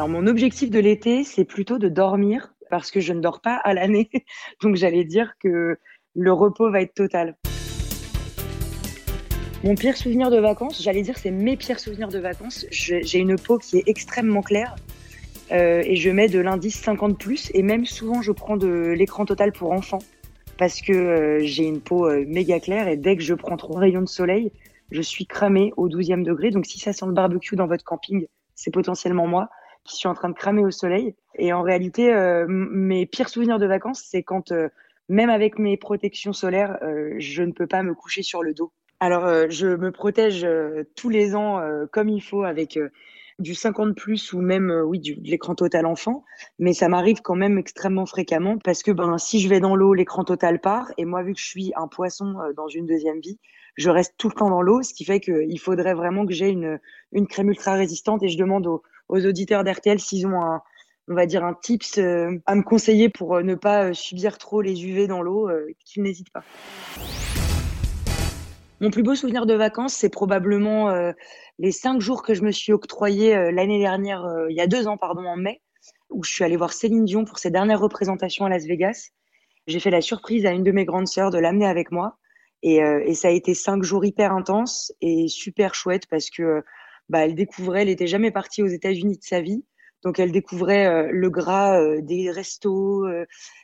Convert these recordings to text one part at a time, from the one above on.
Alors mon objectif de l'été, c'est plutôt de dormir parce que je ne dors pas à l'année. Donc j'allais dire que le repos va être total. Mon pire souvenir de vacances, j'allais dire c'est mes pires souvenirs de vacances. J'ai une peau qui est extrêmement claire euh, et je mets de l'indice 50 plus et même souvent je prends de l'écran total pour enfants parce que euh, j'ai une peau euh, méga claire et dès que je prends trop rayons de soleil, je suis cramée au 12e degré. Donc si ça sent le barbecue dans votre camping, c'est potentiellement moi qui suis en train de cramer au soleil. Et en réalité, mes pires souvenirs de vacances, c'est quand même avec mes protections solaires, je ne peux pas me coucher sur le dos. Alors, euh, je me protège euh, tous les ans euh, comme il faut avec du 50 plus ou même oui de l'écran total enfant, mais ça m'arrive quand même extrêmement fréquemment parce que ben si je vais dans l'eau, l'écran total part. Et moi vu que je suis un poisson dans une deuxième vie, je reste tout le temps dans l'eau, ce qui fait qu'il faudrait vraiment que j'ai une une crème ultra résistante et je demande aux, aux auditeurs d'RTL s'ils ont un on va dire un tips à me conseiller pour ne pas subir trop les UV dans l'eau, qu'ils n'hésitent pas. Mon plus beau souvenir de vacances, c'est probablement euh, les cinq jours que je me suis octroyé euh, l'année dernière, euh, il y a deux ans, pardon, en mai, où je suis allée voir Céline Dion pour ses dernières représentations à Las Vegas. J'ai fait la surprise à une de mes grandes sœurs de l'amener avec moi. Et, ça a été cinq jours hyper intenses et super chouette parce que bah, elle découvrait, elle était jamais partie aux États-Unis de sa vie. Donc elle découvrait le gras des restos,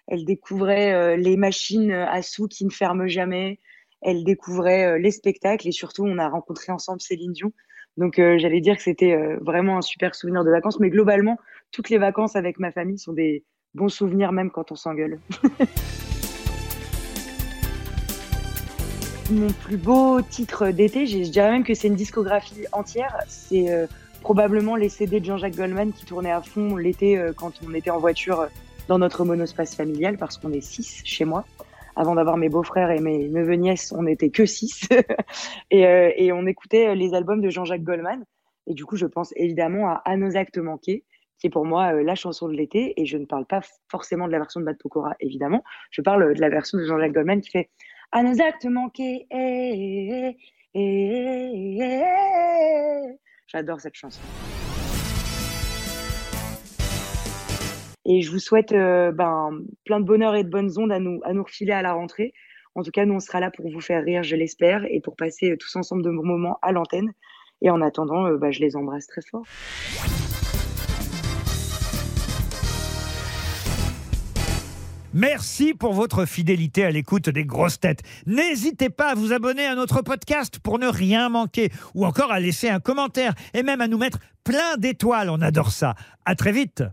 elle découvrait les machines à sous qui ne ferment jamais, elle découvrait euh, les spectacles et surtout on a rencontré ensemble Céline Dion. Donc euh, j'allais dire que c'était euh, vraiment un super souvenir de vacances, mais globalement toutes les vacances avec ma famille sont des bons souvenirs même quand on s'engueule. Mon plus beau titre d'été, je dirais même que c'est une discographie entière. C'est probablement les CD de Jean-Jacques Goldman qui tournaient à fond l'été quand on était en voiture dans notre monospace familial parce qu'on est six chez moi avant d'avoir mes beaux-frères et mes neveux-nièces, on n'était que six. et, euh, on écoutait les albums de Jean-Jacques Goldman. Et du coup, je pense évidemment à À nos actes manqués, qui est pour moi euh, la chanson de l'été. Et je ne parle pas forcément de la version de Bad Pokora, évidemment. Je parle de la version de Jean-Jacques Goldman qui fait À nos actes manqués. Eh, eh, eh, J'adore cette chanson. Et je vous souhaite euh, ben, plein de bonheur et de bonnes ondes à nous, à nous refiler à la rentrée. En tout cas, nous, on sera là pour vous faire rire, je l'espère, et pour passer euh, tous ensemble de bons moments à l'antenne. Et en attendant, euh, bah, je les embrasse très fort. Merci pour votre fidélité à l'écoute des grosses têtes. N'hésitez pas à vous abonner à notre podcast pour ne rien manquer, ou encore à laisser un commentaire, et même à nous mettre plein d'étoiles. On adore ça. À très vite.